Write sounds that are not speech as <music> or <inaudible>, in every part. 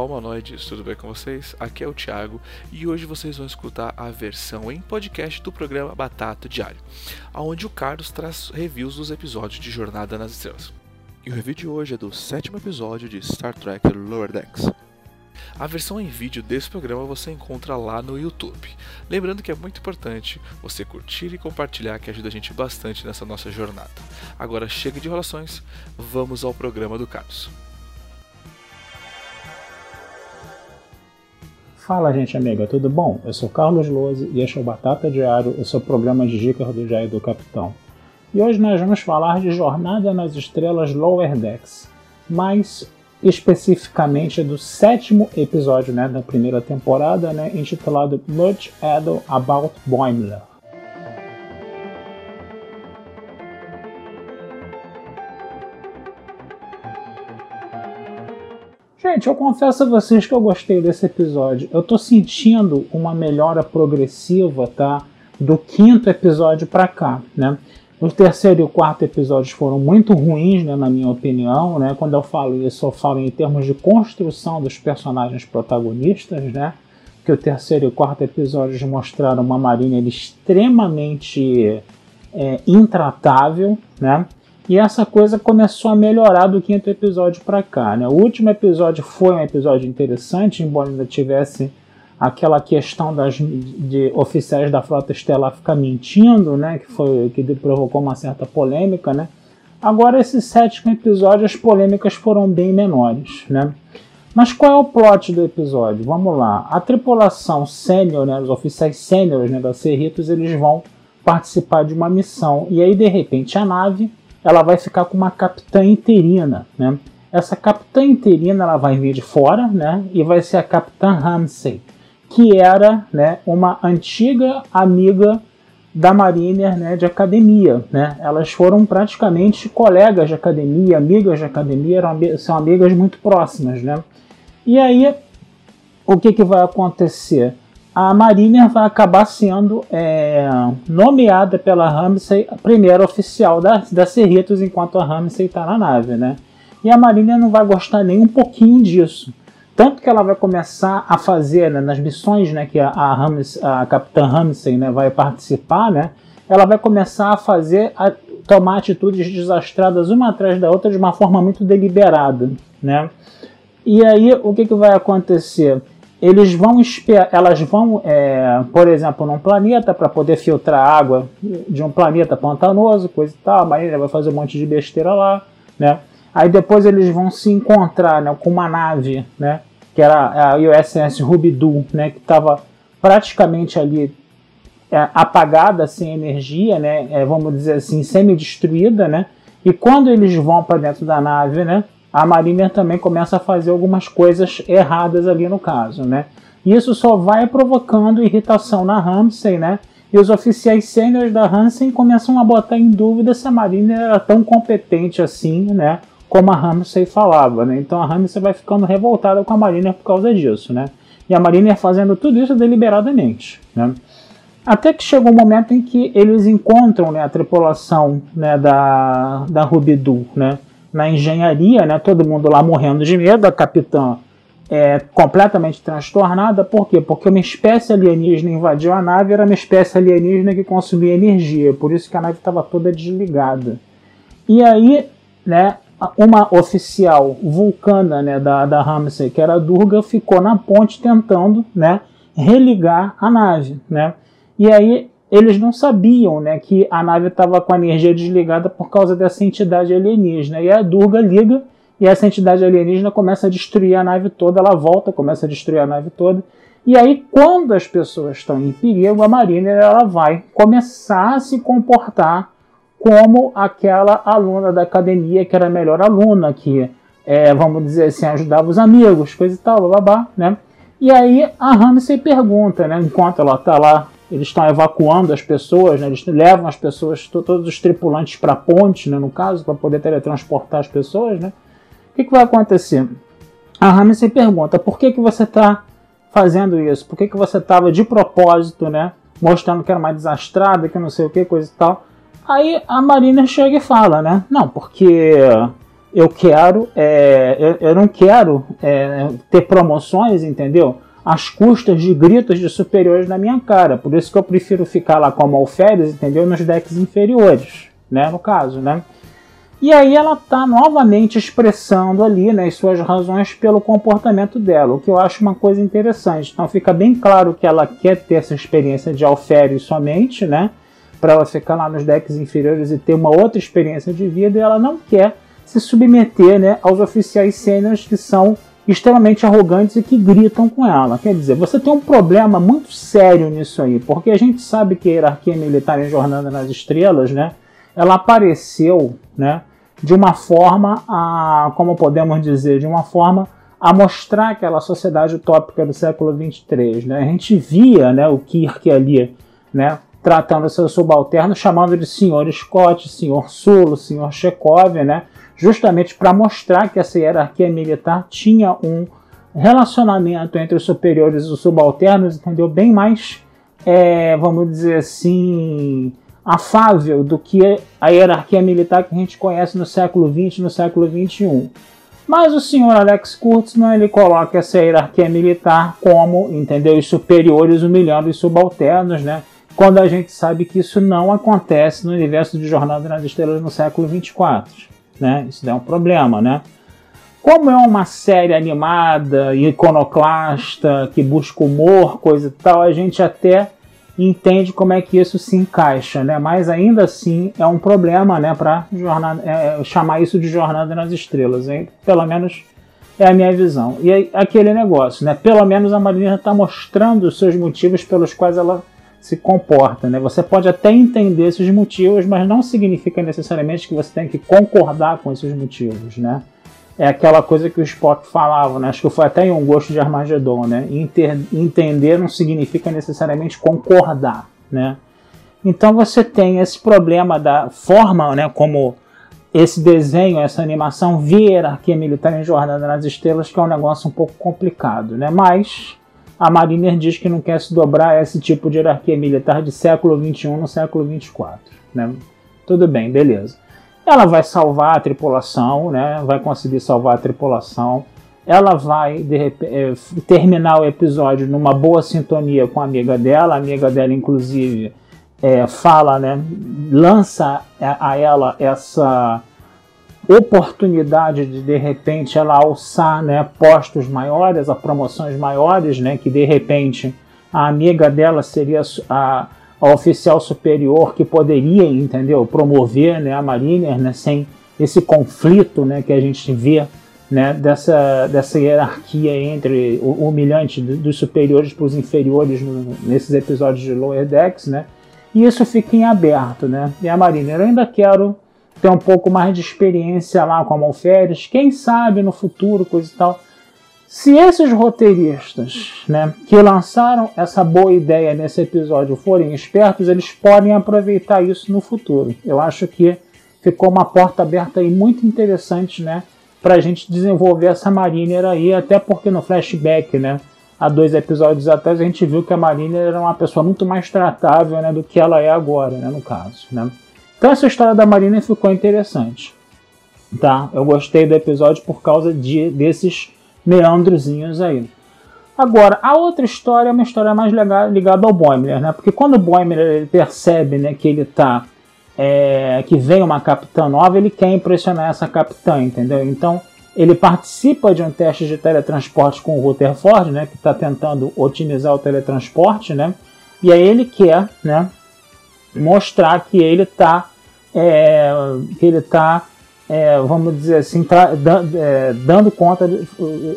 Olá, humanoides, tudo bem com vocês? Aqui é o Thiago e hoje vocês vão escutar a versão em podcast do programa Batata Diário, onde o Carlos traz reviews dos episódios de Jornada nas Estrelas. E o review de hoje é do sétimo episódio de Star Trek Lower Decks. A versão em vídeo desse programa você encontra lá no YouTube. Lembrando que é muito importante você curtir e compartilhar, que ajuda a gente bastante nessa nossa jornada. Agora chega de enrolações, vamos ao programa do Carlos. Fala, gente amiga, tudo bom? Eu sou Carlos Lose e este é o Batata Diário, o seu programa de dicas do Jair do Capitão. E hoje nós vamos falar de Jornada nas Estrelas Lower Decks, mais especificamente do sétimo episódio né, da primeira temporada, né, intitulado Much Ado About Boimler. Gente, eu confesso a vocês que eu gostei desse episódio. Eu tô sentindo uma melhora progressiva, tá? Do quinto episódio para cá, né? O terceiro e o quarto episódios foram muito ruins, né, na minha opinião, né? Quando eu falo isso, eu falo em termos de construção dos personagens protagonistas, né? Que o terceiro e o quarto episódios mostraram uma Mariner extremamente é, intratável, né? E essa coisa começou a melhorar do quinto episódio para cá. Né? O último episódio foi um episódio interessante, embora ainda tivesse aquela questão das, de oficiais da frota estelar ficar mentindo, né? que, foi, que provocou uma certa polêmica. Né? Agora, esse sétimo episódio, as polêmicas foram bem menores. Né? Mas qual é o plot do episódio? Vamos lá. A tripulação sênior, né, os oficiais sêniores né, da Cerritos, eles vão participar de uma missão. E aí, de repente, a nave ela vai ficar com uma capitã interina, né? Essa capitã interina ela vai vir de fora, né? E vai ser a capitã Ramsey, que era, né, uma antiga amiga da Mariner, né, de academia, né? Elas foram praticamente colegas de academia, amigas de academia, eram, são amigas muito próximas, né? E aí, o que, que vai acontecer? A Mariner vai acabar sendo é, nomeada pela Ramsey a primeira oficial da, da Cerritos enquanto a Ramsey está na nave, né? E a Mariner não vai gostar nem um pouquinho disso. Tanto que ela vai começar a fazer né, nas missões né, que a, a, Ramsey, a Capitã Ramsey né, vai participar, né? Ela vai começar a fazer, a tomar atitudes desastradas uma atrás da outra de uma forma muito deliberada, né? E aí o que, que vai acontecer? Eles vão elas vão, é, por exemplo, num planeta para poder filtrar água de um planeta pantanoso, coisa e tal, a Marinha vai fazer um monte de besteira lá, né? Aí depois eles vão se encontrar né, com uma nave, né? Que era a USS Rubidu, né? Que estava praticamente ali é, apagada, sem energia, né? É, vamos dizer assim, semi-destruída, né? E quando eles vão para dentro da nave, né? A Mariner também começa a fazer algumas coisas erradas ali no caso, né? Isso só vai provocando irritação na Ramsey, né? E os oficiais sêniores da Hansen começam a botar em dúvida se a Mariner era tão competente assim, né? Como a Ramsey falava, né? Então a Ramsey vai ficando revoltada com a Mariner por causa disso, né? E a Mariner fazendo tudo isso deliberadamente, né? Até que chegou um momento em que eles encontram né, a tripulação né, da, da Rubidu, né? Na engenharia, né? Todo mundo lá morrendo de medo, a capitã é completamente transtornada. Por quê? Porque uma espécie alienígena invadiu a nave, era uma espécie alienígena que consumia energia, por isso que a nave estava toda desligada. E aí, né, uma oficial vulcana né, da, da Ramsey, que era a Durga, ficou na ponte tentando né, religar a nave. Né? E aí eles não sabiam né, que a nave estava com a energia desligada por causa dessa entidade alienígena. E a Durga liga e essa entidade alienígena começa a destruir a nave toda, ela volta, começa a destruir a nave toda. E aí, quando as pessoas estão em perigo, a Mariner ela vai começar a se comportar como aquela aluna da academia que era a melhor aluna, que, é, vamos dizer assim, ajudava os amigos, coisa e tal, babá, né? E aí a Ramsey pergunta, né, enquanto ela está lá, eles estão evacuando as pessoas, né, eles levam as pessoas, todos os tripulantes para a ponte, né, no caso, para poder teletransportar as pessoas, né? O que, que vai acontecer? A Ramsey pergunta, por que, que você está fazendo isso? Por que, que você estava de propósito, né? Mostrando que era uma desastrada, que não sei o que, coisa e tal. Aí a Marina chega e fala, né? Não, porque eu quero, é, eu, eu, não quero é, ter promoções, entendeu? Às custas de gritos de superiores na minha cara. Por isso que eu prefiro ficar lá como alferes, entendeu? Nos decks inferiores, né? No caso, né? E aí ela está novamente expressando ali né, as suas razões pelo comportamento dela, o que eu acho uma coisa interessante. Então fica bem claro que ela quer ter essa experiência de alferes somente, né? Para ela ficar lá nos decks inferiores e ter uma outra experiência de vida, e ela não quer se submeter né, aos oficiais sêniores que são extremamente arrogantes e que gritam com ela. Quer dizer, você tem um problema muito sério nisso aí, porque a gente sabe que a hierarquia militar em Jornada nas Estrelas, né, ela apareceu, né, de uma forma a, como podemos dizer, de uma forma a mostrar aquela sociedade utópica do século 23, né? A gente via, né, o Kirk ali, né, tratando seus subalternos, chamando de senhor Scott, senhor Sulo, senhor Chekhov, né? Justamente para mostrar que essa hierarquia militar tinha um relacionamento entre os superiores e os subalternos, entendeu? Bem mais, é, vamos dizer assim, afável do que a hierarquia militar que a gente conhece no século XX e no século XXI. Mas o senhor Alex Kurtzman ele coloca essa hierarquia militar como, entendeu, os superiores humilhando os subalternos, né? Quando a gente sabe que isso não acontece no universo de Jornada nas Estrelas no século 24 né? Isso é um problema, né? Como é uma série animada, iconoclasta, que busca humor, coisa e tal, a gente até entende como é que isso se encaixa, né? Mas ainda assim é um problema, né? Para é, chamar isso de Jornada nas Estrelas, hein? pelo menos é a minha visão. E aí, aquele negócio, né? Pelo menos a Marina está mostrando os seus motivos pelos quais ela se comporta. Né? Você pode até entender esses motivos, mas não significa necessariamente que você tem que concordar com esses motivos. Né? É aquela coisa que o Spock falava, né? acho que foi até em um gosto de Armagedon. Né? Inter entender não significa necessariamente concordar. Né? Então você tem esse problema da forma né, como esse desenho, essa animação via hierarquia militar em Jornada nas Estrelas, que é um negócio um pouco complicado, né? Mas a Mariner diz que não quer se dobrar a esse tipo de hierarquia militar de século XXI no século XXIV. Né? Tudo bem, beleza. Ela vai salvar a tripulação, né? vai conseguir salvar a tripulação. Ela vai repente, eh, terminar o episódio numa boa sintonia com a amiga dela. A amiga dela, inclusive, é, fala, né? lança a ela essa oportunidade de de repente ela alçar né, postos maiores, a promoções maiores, né, que de repente a amiga dela seria a, a oficial superior que poderia, entendeu, promover né, a Mariner né, sem esse conflito né, que a gente vê né, dessa, dessa hierarquia entre o humilhante dos superiores para os inferiores no, nesses episódios de Lower Decks, né? E isso fica em aberto, né? E a Mariner, eu ainda quero ter um pouco mais de experiência lá com a Malférias, quem sabe no futuro, coisa e tal. Se esses roteiristas né, que lançaram essa boa ideia nesse episódio forem espertos, eles podem aproveitar isso no futuro. Eu acho que ficou uma porta aberta aí muito interessante né, para a gente desenvolver essa Mariner aí, até porque no flashback, né, há dois episódios atrás, a gente viu que a Mariner era uma pessoa muito mais tratável né, do que ela é agora, né, no caso. Né. Então essa história da Marina ficou interessante. Tá? Eu gostei do episódio por causa de, desses meandrozinhos aí. Agora, a outra história é uma história mais ligada ao Boimler, né? Porque quando o Boimler percebe né, que ele tá. É, que vem uma capitã nova, ele quer impressionar essa capitã, entendeu? Então ele participa de um teste de teletransporte com o Rutherford, né? Que está tentando otimizar o teletransporte, né? E aí ele quer, né? Mostrar que ele está é, que ele está, é, vamos dizer assim, tra, é, dando conta, de,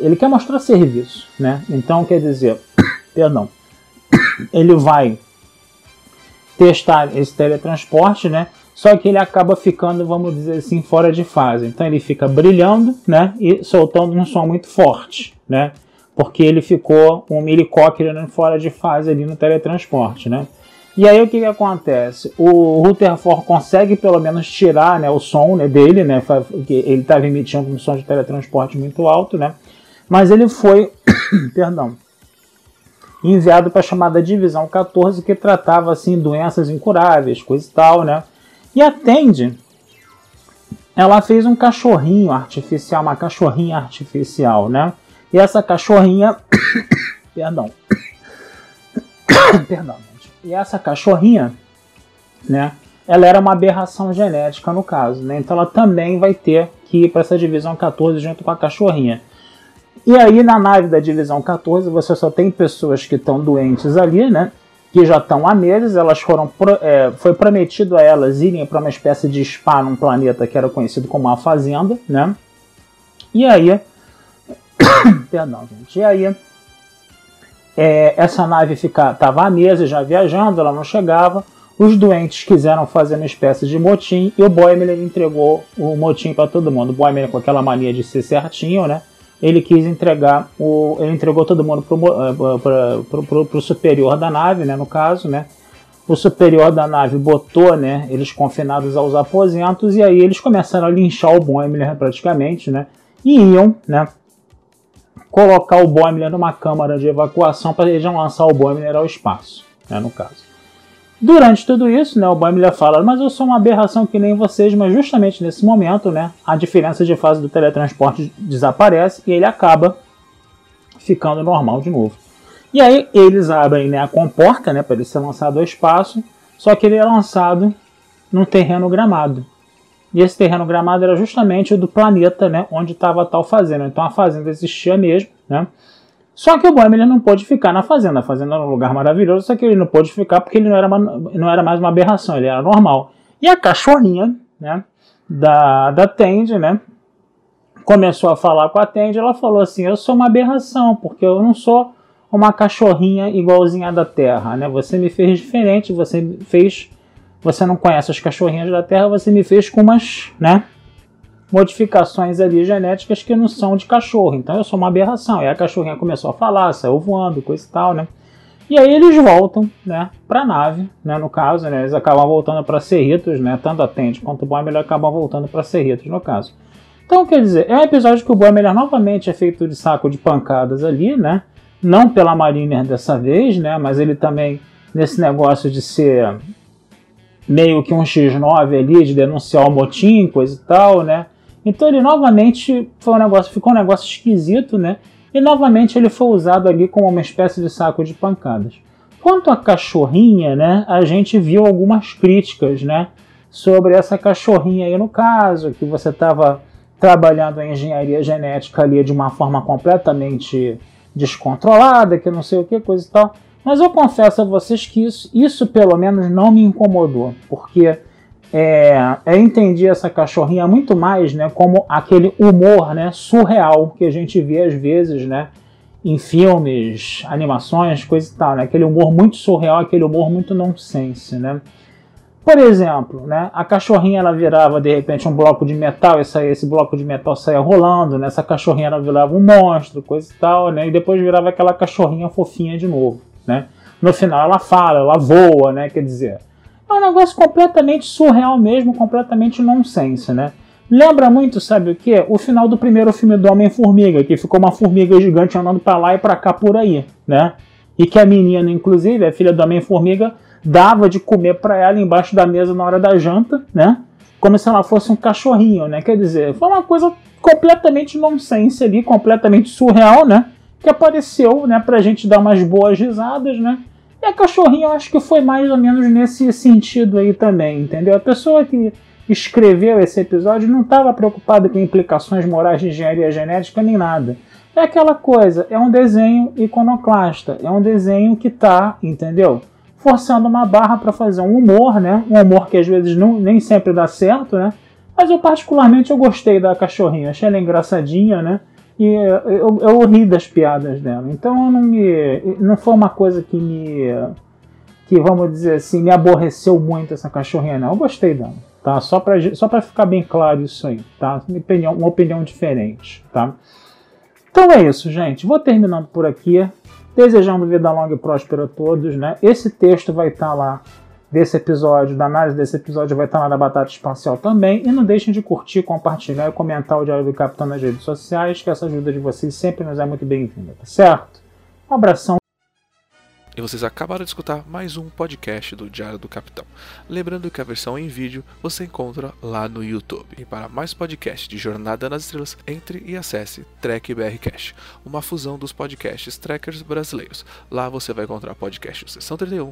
ele quer mostrar serviço, né? Então, quer dizer, <coughs> perdão, ele vai testar esse teletransporte, né? Só que ele acaba ficando, vamos dizer assim, fora de fase. Então ele fica brilhando, né? E soltando um som muito forte, né? porque ele ficou um helicóptero fora de fase ali no teletransporte, né? E aí o que, que acontece? O Rutherford consegue pelo menos tirar né, o som né, dele, né? Ele estava emitindo um som de teletransporte muito alto, né? Mas ele foi, <coughs> perdão, enviado para a chamada Divisão 14, que tratava assim doenças incuráveis, coisa e tal, né? E a Tandy, ela fez um cachorrinho artificial, uma cachorrinha artificial, né? E essa cachorrinha, <coughs> perdão, <coughs> perdão, gente. E essa cachorrinha, né? Ela era uma aberração genética no caso, né? Então ela também vai ter que ir para essa divisão 14 junto com a cachorrinha. E aí na nave da divisão 14 você só tem pessoas que estão doentes ali, né? Que já estão há meses, elas foram é, foi prometido a elas irem para uma espécie de spa num planeta que era conhecido como a Fazenda, né? E aí, <coughs> perdão, gente. E aí é, essa nave estava há meses já viajando, ela não chegava. Os doentes quiseram fazer uma espécie de motim e o Boimler entregou o motim para todo mundo. O Boimler com aquela mania de ser certinho, né? ele quis entregar o, ele entregou todo mundo para o superior da nave, né, no caso, né, o superior da nave botou, né, eles confinados aos aposentos e aí eles começaram a linchar o Boimler praticamente, né, e iam, né, colocar o Boimler numa câmara de evacuação para eles lançar o Boimler ao espaço, né, no caso. Durante tudo isso, né, o Boimler fala, mas eu sou uma aberração que nem vocês, mas justamente nesse momento, né, a diferença de fase do teletransporte desaparece e ele acaba ficando normal de novo. E aí eles abrem né, a comporta né, para ele ser lançado ao espaço, só que ele é lançado num terreno gramado. E esse terreno gramado era justamente o do planeta né, onde estava a tal fazenda. Então a fazenda existia mesmo, né? Só que o Boehm ele não pôde ficar na fazenda. A fazenda era um lugar maravilhoso, só que ele não pôde ficar porque ele não era, não era mais uma aberração, ele era normal. E a cachorrinha, né, da, da Tende, né, começou a falar com a Tende, ela falou assim, eu sou uma aberração, porque eu não sou uma cachorrinha igualzinha da Terra, né, você me fez diferente, você fez, você não conhece as cachorrinhas da Terra, você me fez com umas, né, modificações ali genéticas que não são de cachorro. Então eu sou uma aberração. E a cachorrinha começou a falar, saiu voando, coisa e tal, né? E aí eles voltam, né, para a nave, né, no caso, né, eles acabam voltando para Cerritos, né, tanto a Tente quanto o Boimler acabam voltando para Cerritos, no caso. Então, quer dizer, é um episódio que o Boimler novamente é feito de saco de pancadas ali, né, não pela Mariner dessa vez, né, mas ele também, nesse negócio de ser meio que um X9 ali, de denunciar o motim, coisa e tal, né, então ele novamente foi um negócio, ficou um negócio esquisito, né? E novamente ele foi usado ali como uma espécie de saco de pancadas. Quanto à cachorrinha, né? A gente viu algumas críticas, né? Sobre essa cachorrinha aí no caso, que você estava trabalhando a engenharia genética ali de uma forma completamente descontrolada, que não sei o que, coisa e tal. Mas eu confesso a vocês que isso, isso pelo menos não me incomodou, porque é, eu entendi essa cachorrinha muito mais né, como aquele humor né, surreal que a gente vê às vezes né, em filmes, animações, coisa e tal. Né, aquele humor muito surreal, aquele humor muito nonsense. Né. Por exemplo, né, a cachorrinha ela virava de repente um bloco de metal e saía, esse bloco de metal saía rolando. Né, essa cachorrinha ela virava um monstro, coisa e tal. Né, e depois virava aquela cachorrinha fofinha de novo. Né. No final ela fala, ela voa, né, quer dizer é um negócio completamente surreal mesmo, completamente nonsense, né? Lembra muito, sabe o que? O final do primeiro filme do Homem-Formiga, que ficou uma formiga gigante andando para lá e para cá por aí, né? E que a menina, inclusive, a filha do Homem-Formiga, dava de comer para ela embaixo da mesa na hora da janta, né? Como se ela fosse um cachorrinho, né? Quer dizer, foi uma coisa completamente nonsense ali, completamente surreal, né? Que apareceu, né, pra gente dar umas boas risadas, né? E a cachorrinha eu acho que foi mais ou menos nesse sentido aí também, entendeu? A pessoa que escreveu esse episódio não estava preocupada com implicações morais de engenharia genética nem nada. É aquela coisa, é um desenho iconoclasta, é um desenho que está, entendeu? Forçando uma barra para fazer um humor, né? Um humor que às vezes não, nem sempre dá certo, né? Mas eu particularmente eu gostei da cachorrinha, achei ela engraçadinha, né? E eu, eu ri das piadas dela. Então não me. Não foi uma coisa que me. que vamos dizer assim, me aborreceu muito essa cachorrinha, não. Eu gostei dela. Tá? Só para só pra ficar bem claro isso aí, tá? Uma opinião, uma opinião diferente, tá? Então é isso, gente. Vou terminando por aqui. Desejando vida longa e próspera a todos, né? Esse texto vai estar tá lá desse episódio, da análise desse episódio, vai estar lá na Batata Espacial também. E não deixem de curtir, compartilhar e comentar o Diário do Capitão nas redes sociais, que essa ajuda de vocês sempre nos é muito bem-vinda, tá certo? Um abração. E vocês acabaram de escutar mais um podcast do Diário do Capitão. Lembrando que a versão em vídeo você encontra lá no YouTube. E para mais podcasts de Jornada nas Estrelas, entre e acesse Trek BR Cash, uma fusão dos podcasts trackers brasileiros. Lá você vai encontrar podcast Sessão 31,